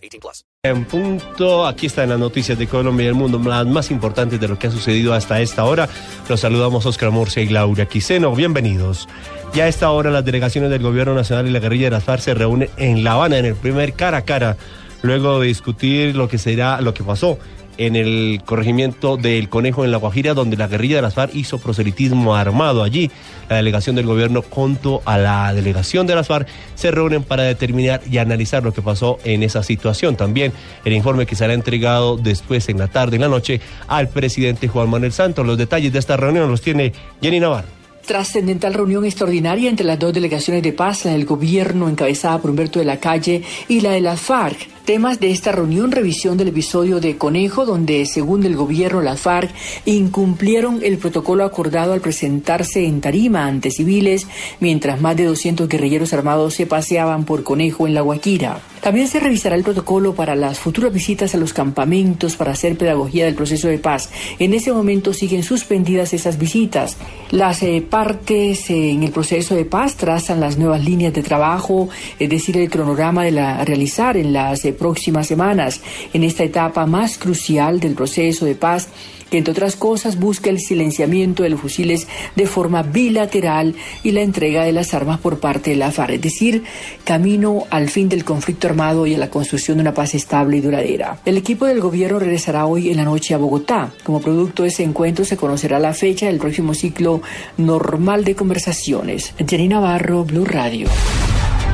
18 plus. En punto, aquí están las noticias de Colombia y el mundo, las más importantes de lo que ha sucedido hasta esta hora. Los saludamos Oscar Murcia y Laura Quiseno. Bienvenidos. Ya a esta hora las delegaciones del Gobierno Nacional y la guerrilla de las FARC se reúnen en La Habana en el primer cara a cara, luego de discutir lo que será, lo que pasó en el corregimiento del Conejo en La Guajira, donde la guerrilla de las FARC hizo proselitismo armado. Allí, la delegación del gobierno junto a la delegación de las FARC se reúnen para determinar y analizar lo que pasó en esa situación. También el informe que será entregado después en la tarde, en la noche, al presidente Juan Manuel Santos. Los detalles de esta reunión los tiene Jenny Navarro. Trascendental reunión extraordinaria entre las dos delegaciones de paz, la del gobierno encabezada por Humberto de la Calle y la de las FARC. Temas de esta reunión, revisión del episodio de Conejo, donde, según el gobierno, las FARC incumplieron el protocolo acordado al presentarse en tarima ante civiles, mientras más de 200 guerrilleros armados se paseaban por Conejo en La Guaquira. También se revisará el protocolo para las futuras visitas a los campamentos para hacer pedagogía del proceso de paz. En ese momento siguen suspendidas esas visitas. Las eh, partes eh, en el proceso de paz trazan las nuevas líneas de trabajo, es decir, el cronograma de la, realizar en las eh, próximas semanas, en esta etapa más crucial del proceso de paz que entre otras cosas busca el silenciamiento de los fusiles de forma bilateral y la entrega de las armas por parte de la FARC, es decir, camino al fin del conflicto armado y a la construcción de una paz estable y duradera. El equipo del gobierno regresará hoy en la noche a Bogotá. Como producto de ese encuentro se conocerá la fecha del próximo ciclo normal de conversaciones. Jenny Navarro, Blue Radio.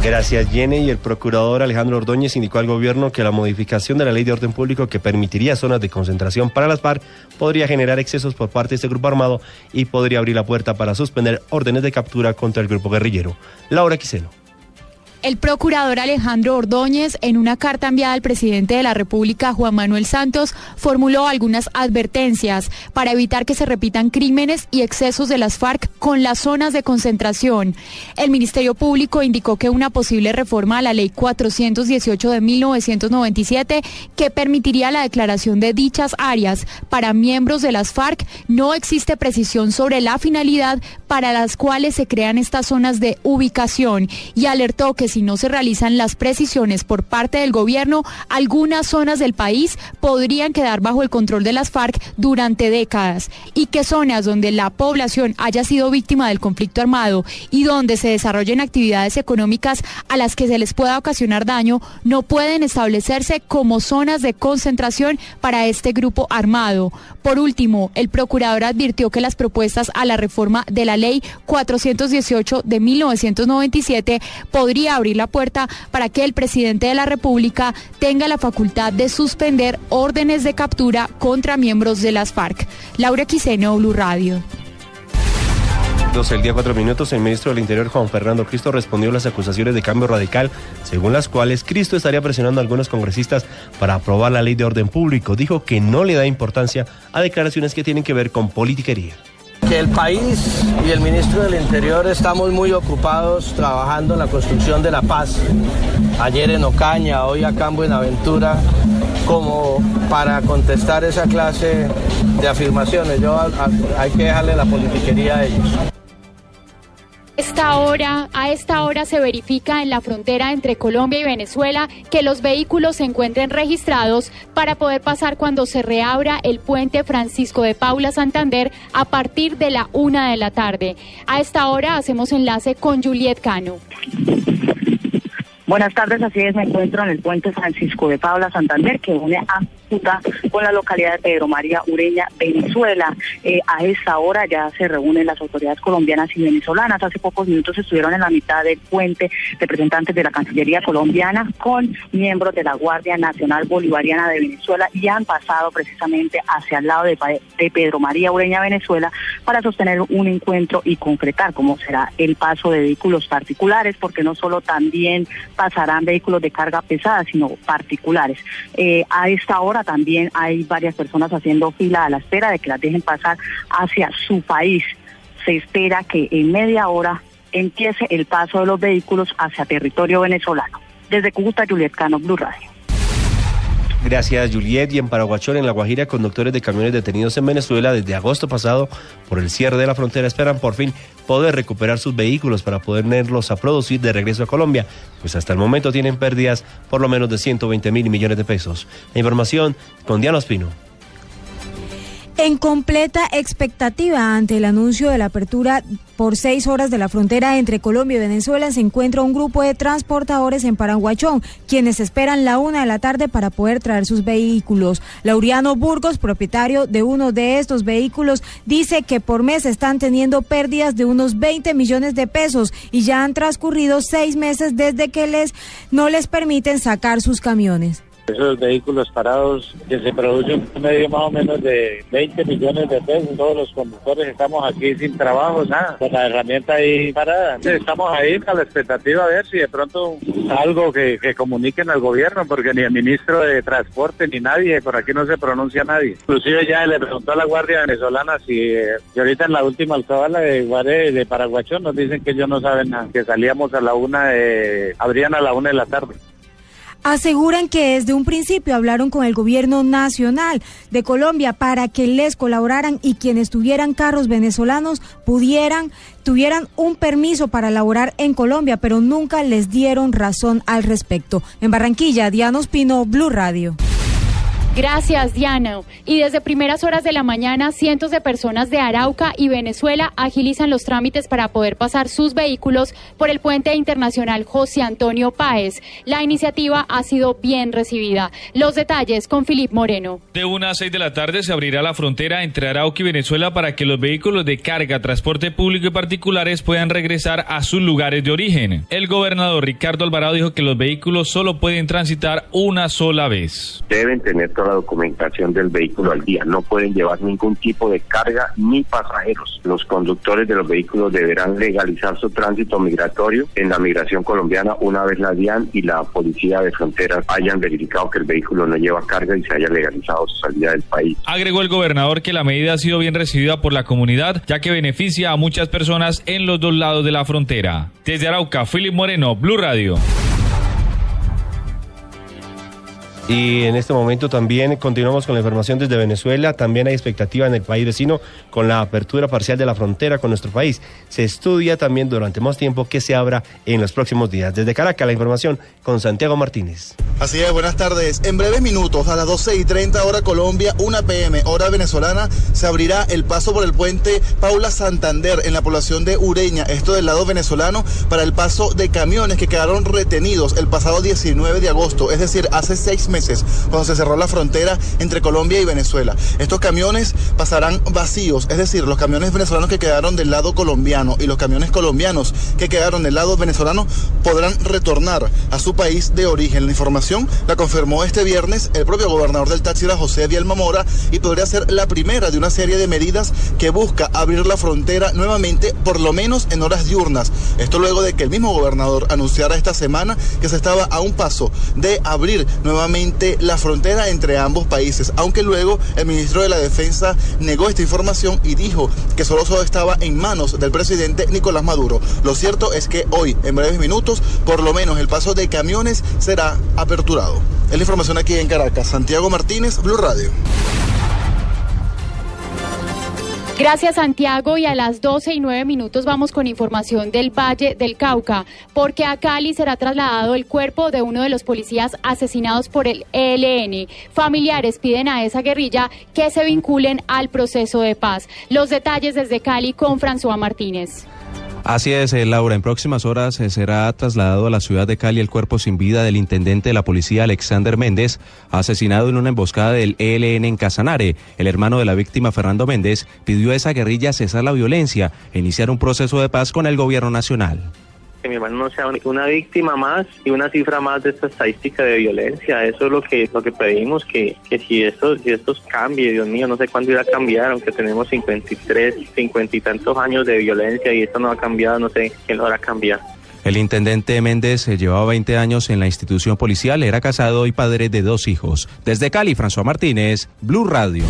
Gracias, Jenny. Y el procurador Alejandro Ordóñez indicó al gobierno que la modificación de la ley de orden público que permitiría zonas de concentración para las FARC podría generar excesos por parte de este grupo armado y podría abrir la puerta para suspender órdenes de captura contra el grupo guerrillero. Laura Quiseno. El procurador Alejandro Ordóñez, en una carta enviada al presidente de la República, Juan Manuel Santos, formuló algunas advertencias para evitar que se repitan crímenes y excesos de las FARC con las zonas de concentración. El Ministerio Público indicó que una posible reforma a la Ley 418 de 1997, que permitiría la declaración de dichas áreas para miembros de las FARC, no existe precisión sobre la finalidad para las cuales se crean estas zonas de ubicación y alertó que si no se realizan las precisiones por parte del gobierno, algunas zonas del país podrían quedar bajo el control de las FARC durante décadas y que zonas donde la población haya sido víctima del conflicto armado y donde se desarrollen actividades económicas a las que se les pueda ocasionar daño no pueden establecerse como zonas de concentración para este grupo armado. Por último, el procurador advirtió que las propuestas a la reforma de la ley 418 de 1997 podría abrir la puerta para que el presidente de la República tenga la facultad de suspender órdenes de captura contra miembros de las FARC. Laura Quiseno, Blue Radio. el día cuatro minutos, el ministro del Interior Juan Fernando Cristo respondió a las acusaciones de cambio radical, según las cuales Cristo estaría presionando a algunos congresistas para aprobar la ley de orden público. Dijo que no le da importancia a declaraciones que tienen que ver con politiquería que el país y el ministro del Interior estamos muy ocupados trabajando en la construcción de la paz. Ayer en Ocaña, hoy acá en Buenaventura, como para contestar esa clase de afirmaciones. Yo hay que dejarle la politiquería a ellos. Esta hora, a esta hora se verifica en la frontera entre Colombia y Venezuela que los vehículos se encuentren registrados para poder pasar cuando se reabra el puente Francisco de Paula Santander a partir de la una de la tarde. A esta hora hacemos enlace con Juliet Cano. Buenas tardes, así es, me encuentro en el puente Francisco de Paula Santander que une a con la localidad de Pedro María Ureña, Venezuela. Eh, a esta hora ya se reúnen las autoridades colombianas y venezolanas. Hace pocos minutos estuvieron en la mitad del puente representantes de la Cancillería colombiana con miembros de la Guardia Nacional Bolivariana de Venezuela y han pasado precisamente hacia el lado de, de Pedro María Ureña, Venezuela, para sostener un encuentro y concretar cómo será el paso de vehículos particulares, porque no solo también pasarán vehículos de carga pesada, sino particulares. Eh, a esta hora también hay varias personas haciendo fila a la espera de que las dejen pasar hacia su país. Se espera que en media hora empiece el paso de los vehículos hacia territorio venezolano. Desde Cúcuta, Juliet Cano, Blue Radio. Gracias, Juliet. Y en Paraguachón, en La Guajira, conductores de camiones detenidos en Venezuela desde agosto pasado por el cierre de la frontera esperan por fin poder recuperar sus vehículos para poderlos a producir de regreso a Colombia, pues hasta el momento tienen pérdidas por lo menos de 120 mil millones de pesos. La información con Diana Espino. En completa expectativa ante el anuncio de la apertura por seis horas de la frontera entre Colombia y Venezuela, se encuentra un grupo de transportadores en Paraguachón, quienes esperan la una de la tarde para poder traer sus vehículos. Lauriano Burgos, propietario de uno de estos vehículos, dice que por mes están teniendo pérdidas de unos 20 millones de pesos y ya han transcurrido seis meses desde que les no les permiten sacar sus camiones. Esos vehículos parados que se produce un medio más o menos de 20 millones de pesos. Todos los conductores estamos aquí sin trabajo, nada, con la herramienta ahí parada. Estamos ahí a la expectativa a ver si de pronto algo que, comuniquen al gobierno, porque ni el ministro de Transporte ni nadie, por aquí no se pronuncia nadie. Inclusive ya le preguntó a la Guardia Venezolana si, eh, ahorita en la última alcabala de Guaré de Paraguachón nos dicen que ellos no saben nada, que salíamos a la una, de, abrían a la una de la tarde. Aseguran que desde un principio hablaron con el gobierno nacional de Colombia para que les colaboraran y quienes tuvieran carros venezolanos pudieran, tuvieran un permiso para laborar en Colombia, pero nunca les dieron razón al respecto. En Barranquilla, Diana Pino, Blue Radio. Gracias, Diana. Y desde primeras horas de la mañana, cientos de personas de Arauca y Venezuela agilizan los trámites para poder pasar sus vehículos por el puente internacional José Antonio Páez. La iniciativa ha sido bien recibida. Los detalles con Filip Moreno. De una a seis de la tarde se abrirá la frontera entre Arauca y Venezuela para que los vehículos de carga, transporte público y particulares puedan regresar a sus lugares de origen. El gobernador Ricardo Alvarado dijo que los vehículos solo pueden transitar una sola vez. Deben tener la documentación del vehículo al día. No pueden llevar ningún tipo de carga ni pasajeros. Los conductores de los vehículos deberán legalizar su tránsito migratorio en la migración colombiana una vez la DIAN y la Policía de Fronteras hayan verificado que el vehículo no lleva carga y se haya legalizado su salida del país. Agregó el gobernador que la medida ha sido bien recibida por la comunidad, ya que beneficia a muchas personas en los dos lados de la frontera. Desde Arauca, Philip Moreno, Blue Radio. Y en este momento también continuamos con la información desde Venezuela. También hay expectativa en el país vecino con la apertura parcial de la frontera con nuestro país. Se estudia también durante más tiempo que se abra en los próximos días. Desde Caracas, la información con Santiago Martínez. Así es, buenas tardes. En breves minutos, a las 12 y 30 hora Colombia, 1 pm, hora venezolana, se abrirá el paso por el puente Paula Santander en la población de Ureña, esto del lado venezolano, para el paso de camiones que quedaron retenidos el pasado 19 de agosto, es decir, hace seis meses cuando se cerró la frontera entre Colombia y Venezuela. Estos camiones pasarán vacíos, es decir, los camiones venezolanos que quedaron del lado colombiano y los camiones colombianos que quedaron del lado venezolano podrán retornar a su país de origen. La información la confirmó este viernes el propio gobernador del Táchira, José Diel Mora, y podría ser la primera de una serie de medidas que busca abrir la frontera nuevamente, por lo menos en horas diurnas. Esto luego de que el mismo gobernador anunciara esta semana que se estaba a un paso de abrir nuevamente la frontera entre ambos países, aunque luego el ministro de la Defensa negó esta información y dijo que solo, estaba en manos del presidente Nicolás Maduro. Lo cierto es que hoy, en breves minutos, por lo menos el paso de camiones será aperturado. Es la información aquí en Caracas. Santiago Martínez, Blue Radio. Gracias Santiago y a las 12 y 9 minutos vamos con información del Valle del Cauca, porque a Cali será trasladado el cuerpo de uno de los policías asesinados por el ELN. Familiares piden a esa guerrilla que se vinculen al proceso de paz. Los detalles desde Cali con François Martínez. Así es, eh, Laura. En próximas horas eh, será trasladado a la ciudad de Cali el cuerpo sin vida del intendente de la policía Alexander Méndez, asesinado en una emboscada del ELN en Casanare. El hermano de la víctima, Fernando Méndez, pidió a esa guerrilla cesar la violencia e iniciar un proceso de paz con el gobierno nacional que mi hermano no sea una víctima más y una cifra más de esta estadística de violencia. Eso es lo que lo que pedimos, que, que si esto si estos cambie, Dios mío, no sé cuándo irá a cambiar, aunque tenemos 53, 50 y tantos años de violencia y esto no ha cambiado, no sé quién lo hará cambiar. El intendente Méndez eh, llevaba 20 años en la institución policial, era casado y padre de dos hijos. Desde Cali, François Martínez, Blue Radio.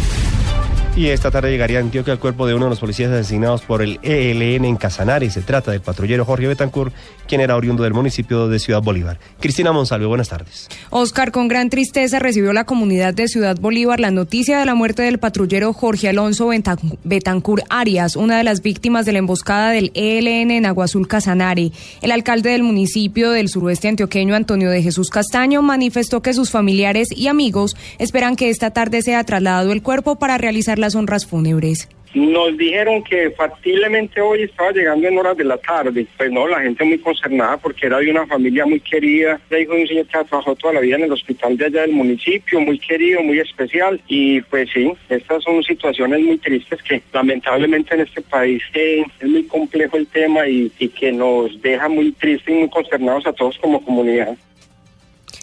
Y esta tarde llegaría a Antioquia el cuerpo de uno de los policías asesinados por el ELN en Casanare. Se trata del patrullero Jorge Betancourt, quien era oriundo del municipio de Ciudad Bolívar. Cristina Monsalve, buenas tardes. Oscar, con gran tristeza recibió la comunidad de Ciudad Bolívar la noticia de la muerte del patrullero Jorge Alonso Betancourt Arias, una de las víctimas de la emboscada del ELN en Aguazul Casanare. El alcalde del municipio del suroeste antioqueño, Antonio de Jesús Castaño, manifestó que sus familiares y amigos esperan que esta tarde sea trasladado el cuerpo para realizar la las honras fúnebres. Nos dijeron que factiblemente hoy estaba llegando en horas de la tarde. Pues no, la gente muy concernada porque era de una familia muy querida. Ya hijo un señor que ha trabajado toda la vida en el hospital de allá del municipio, muy querido, muy especial. Y pues sí, estas son situaciones muy tristes que lamentablemente en este país es muy complejo el tema y, y que nos deja muy tristes y muy consternados a todos como comunidad.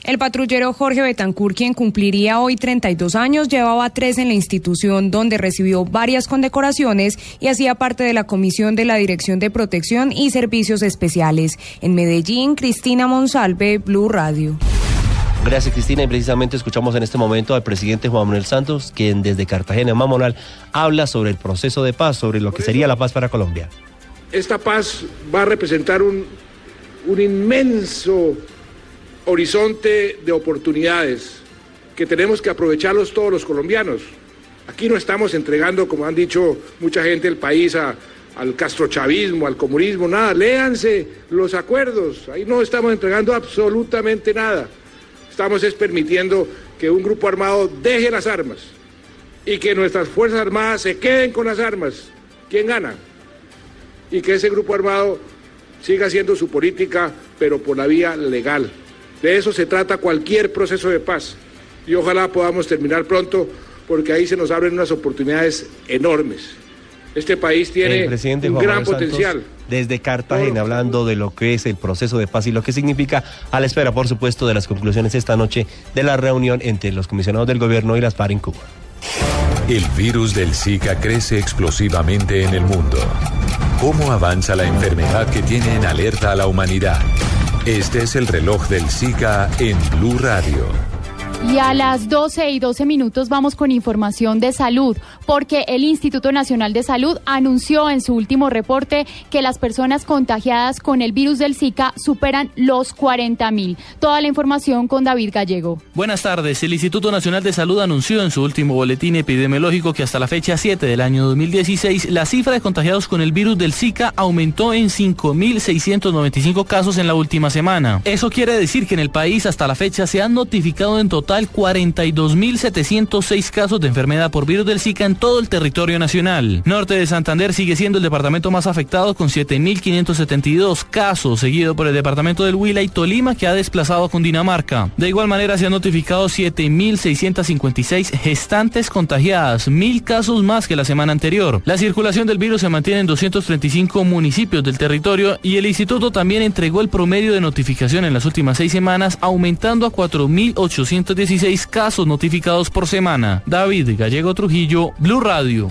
El patrullero Jorge Betancourt, quien cumpliría hoy 32 años, llevaba tres en la institución donde recibió varias condecoraciones y hacía parte de la Comisión de la Dirección de Protección y Servicios Especiales. En Medellín, Cristina Monsalve, Blue Radio. Gracias Cristina y precisamente escuchamos en este momento al presidente Juan Manuel Santos, quien desde Cartagena, Mamonal, habla sobre el proceso de paz, sobre lo que sería la paz para Colombia. Esta paz va a representar un, un inmenso horizonte de oportunidades que tenemos que aprovecharlos todos los colombianos. Aquí no estamos entregando, como han dicho mucha gente, el país al castrochavismo, al comunismo, nada. Léanse los acuerdos, ahí no estamos entregando absolutamente nada. Estamos es permitiendo que un grupo armado deje las armas y que nuestras Fuerzas Armadas se queden con las armas. ¿Quién gana? Y que ese grupo armado siga haciendo su política, pero por la vía legal. De eso se trata cualquier proceso de paz. Y ojalá podamos terminar pronto porque ahí se nos abren unas oportunidades enormes. Este país tiene un gran potencial. desde Cartagena, hablando de lo que es el proceso de paz y lo que significa, a la espera, por supuesto, de las conclusiones esta noche de la reunión entre los comisionados del gobierno y las FARC en Cuba. El virus del Zika crece explosivamente en el mundo. ¿Cómo avanza la enfermedad que tiene en alerta a la humanidad? Este es el reloj del Zika en Blue Radio. Y a las 12 y 12 minutos vamos con información de salud, porque el Instituto Nacional de Salud anunció en su último reporte que las personas contagiadas con el virus del Zika superan los 40 mil. Toda la información con David Gallego. Buenas tardes. El Instituto Nacional de Salud anunció en su último boletín epidemiológico que hasta la fecha 7 del año 2016 la cifra de contagiados con el virus del Zika aumentó en 5.695 casos en la última semana. Eso quiere decir que en el país hasta la fecha se han notificado en total 42.706 casos de enfermedad por virus del Zika en todo el territorio nacional. Norte de Santander sigue siendo el departamento más afectado con 7.572 casos, seguido por el departamento del Huila y Tolima que ha desplazado con Dinamarca. De igual manera se han notificado 7.656 gestantes contagiadas, mil casos más que la semana anterior. La circulación del virus se mantiene en 235 municipios del territorio y el instituto también entregó el promedio de notificación en las últimas seis semanas, aumentando a 4.810 16 casos notificados por semana. David Gallego Trujillo, Blue Radio.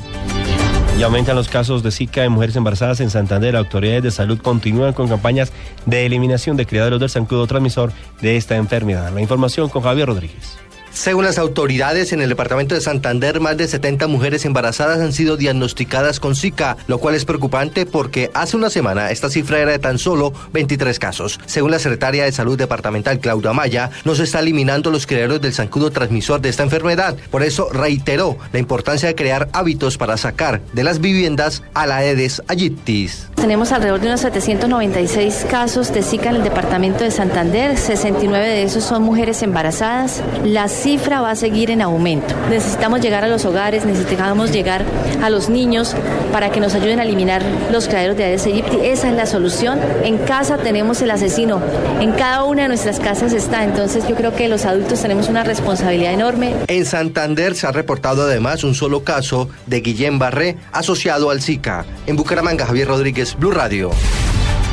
Y aumentan los casos de Zika en mujeres embarazadas en Santander. Autoridades de salud continúan con campañas de eliminación de criaderos del zancudo transmisor de esta enfermedad. La información con Javier Rodríguez. Según las autoridades, en el departamento de Santander, más de 70 mujeres embarazadas han sido diagnosticadas con Zika, lo cual es preocupante porque hace una semana esta cifra era de tan solo 23 casos. Según la secretaria de Salud Departamental, Claudia Maya, no se está eliminando los criaderos del zancudo transmisor de esta enfermedad. Por eso reiteró la importancia de crear hábitos para sacar de las viviendas a la Aedes aegyptis. Tenemos alrededor de unos 796 casos de Zika en el departamento de Santander, 69 de esos son mujeres embarazadas. Las cifra va a seguir en aumento. Necesitamos llegar a los hogares, necesitamos llegar a los niños para que nos ayuden a eliminar los criaderos de Aedes aegypti. Esa es la solución. En casa tenemos el asesino, en cada una de nuestras casas está. Entonces yo creo que los adultos tenemos una responsabilidad enorme. En Santander se ha reportado además un solo caso de Guillén Barré asociado al Zika. En Bucaramanga, Javier Rodríguez, Blue Radio.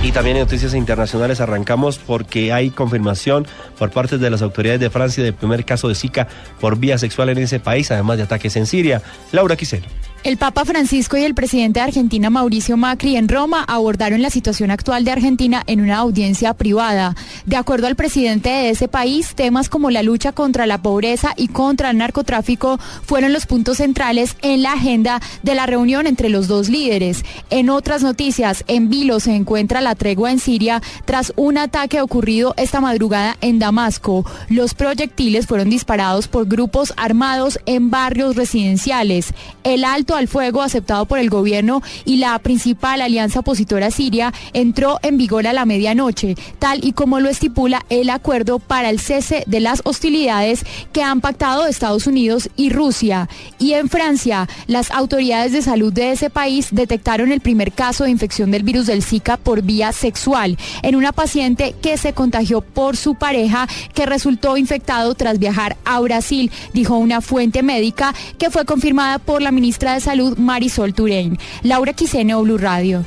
Y también en noticias internacionales arrancamos porque hay confirmación por parte de las autoridades de Francia del primer caso de Zika por vía sexual en ese país, además de ataques en Siria. Laura Quisero. El Papa Francisco y el presidente de Argentina, Mauricio Macri, en Roma abordaron la situación actual de Argentina en una audiencia privada. De acuerdo al presidente de ese país, temas como la lucha contra la pobreza y contra el narcotráfico fueron los puntos centrales en la agenda de la reunión entre los dos líderes. En otras noticias, en Vilo se encuentra la tregua en Siria tras un ataque ocurrido esta madrugada en Damasco. Los proyectiles fueron disparados por grupos armados en barrios residenciales. El alto al fuego aceptado por el gobierno y la principal alianza opositora siria entró en vigor a la medianoche, tal y como lo estipula el acuerdo para el cese de las hostilidades que han pactado Estados Unidos y Rusia. Y en Francia, las autoridades de salud de ese país detectaron el primer caso de infección del virus del Zika por vía sexual en una paciente que se contagió por su pareja que resultó infectado tras viajar a Brasil, dijo una fuente médica que fue confirmada por la ministra de Salud Marisol Turein. Laura Quiseno, Blue Radio.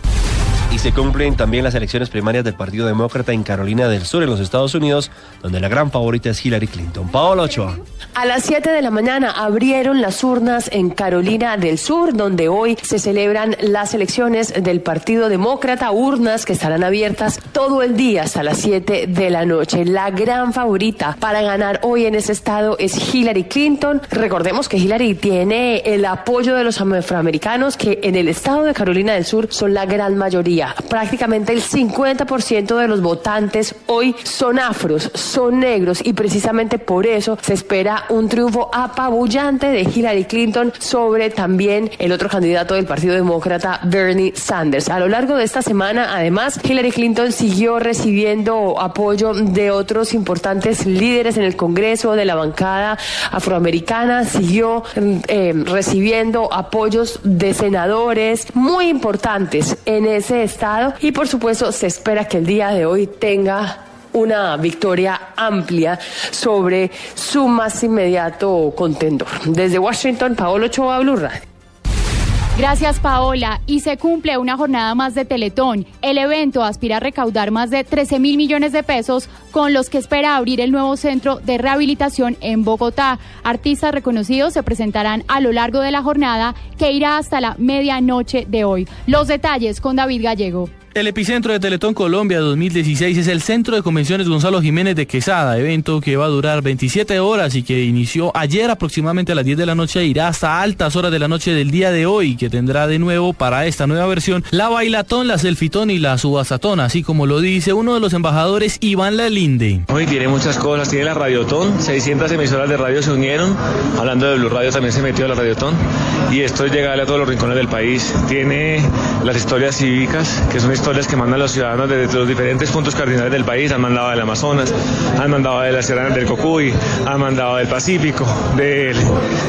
Y se cumplen también las elecciones primarias del Partido Demócrata en Carolina del Sur, en los Estados Unidos, donde la gran favorita es Hillary Clinton. Paola Ochoa. A las 7 de la mañana abrieron las urnas en Carolina del Sur, donde hoy se celebran las elecciones del Partido Demócrata, urnas que estarán abiertas todo el día hasta las 7 de la noche. La gran favorita para ganar hoy en ese estado es Hillary Clinton. Recordemos que Hillary tiene el apoyo de los afroamericanos, que en el estado de Carolina del Sur son la gran mayoría. Prácticamente el 50% de los votantes hoy son afros, son negros y precisamente por eso se espera un triunfo apabullante de Hillary Clinton sobre también el otro candidato del Partido Demócrata, Bernie Sanders. A lo largo de esta semana, además, Hillary Clinton siguió recibiendo apoyo de otros importantes líderes en el Congreso, de la bancada afroamericana, siguió eh, recibiendo apoyos de senadores muy importantes en ese estado y por supuesto se espera que el día de hoy tenga una victoria amplia sobre su más inmediato contendor. Desde Washington, Paolo Ochoa, Blue Radio. Gracias, Paola. Y se cumple una jornada más de Teletón. El evento aspira a recaudar más de 13 mil millones de pesos, con los que espera abrir el nuevo centro de rehabilitación en Bogotá. Artistas reconocidos se presentarán a lo largo de la jornada, que irá hasta la medianoche de hoy. Los detalles con David Gallego. El epicentro de Teletón Colombia 2016 es el Centro de Convenciones Gonzalo Jiménez de Quesada, evento que va a durar 27 horas y que inició ayer aproximadamente a las 10 de la noche e irá hasta altas horas de la noche del día de hoy, que tendrá de nuevo para esta nueva versión la bailatón, la selfitón y la subasatón, así como lo dice uno de los embajadores, Iván Lalinde. Hoy tiene muchas cosas, tiene la radiotón, 600 emisoras de radio se unieron, hablando de Blue Radio también se metió la radiotón y esto es llegarle a todos los rincones del país. Tiene las historias cívicas, que son historias que mandan los ciudadanos desde los diferentes puntos cardinales del país. Han mandado del Amazonas, han mandado de las Sierras del Cocuy, han mandado del Pacífico, de,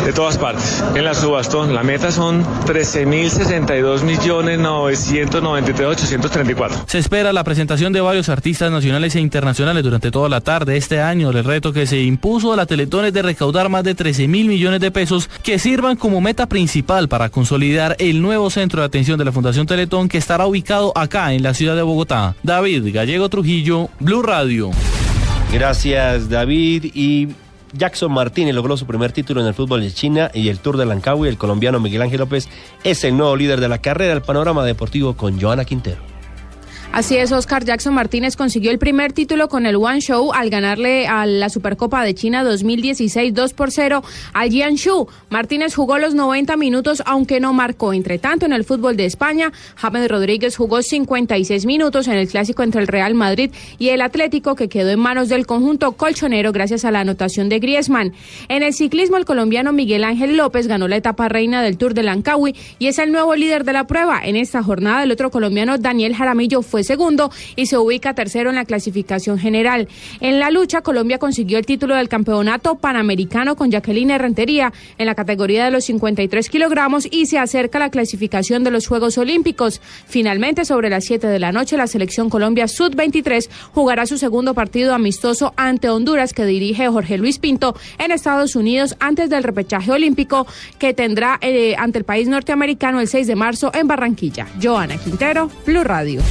de todas partes. En la subastón, la meta son 13.062 millones 834. Se espera la presentación de varios artistas nacionales e internacionales durante toda la tarde este año. El reto que se impuso a la Teletón es de recaudar más de 13 mil millones de pesos que sirvan como meta principal para consolidar el nuevo centro de atención de la Fundación Teletón que estará ubicado acá en la ciudad de Bogotá. David Gallego Trujillo, Blue Radio. Gracias, David. Y Jackson Martínez logró su primer título en el fútbol de China y el Tour de Lancawi. El colombiano Miguel Ángel López es el nuevo líder de la carrera. El panorama deportivo con Joana Quintero. Así es, Oscar Jackson Martínez consiguió el primer título con el One Show al ganarle a la Supercopa de China 2016 2 por 0 al Jiangsu. Martínez jugó los 90 minutos, aunque no marcó. Entre tanto, en el fútbol de España, James Rodríguez jugó 56 minutos en el clásico entre el Real Madrid y el Atlético, que quedó en manos del conjunto colchonero gracias a la anotación de Griezmann. En el ciclismo, el colombiano Miguel Ángel López ganó la etapa reina del Tour de Lancawi y es el nuevo líder de la prueba. En esta jornada, el otro colombiano Daniel Jaramillo segundo y se ubica tercero en la clasificación general. En la lucha, Colombia consiguió el título del campeonato panamericano con Jacqueline Rentería en la categoría de los 53 kilogramos y se acerca a la clasificación de los Juegos Olímpicos. Finalmente, sobre las 7 de la noche, la selección Colombia Sud-23 jugará su segundo partido amistoso ante Honduras que dirige Jorge Luis Pinto en Estados Unidos antes del repechaje olímpico que tendrá eh, ante el país norteamericano el 6 de marzo en Barranquilla. Joana Quintero, Blue Radio.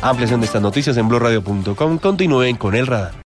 Ampliación de estas noticias en blurradio.com. Continúen con el radar.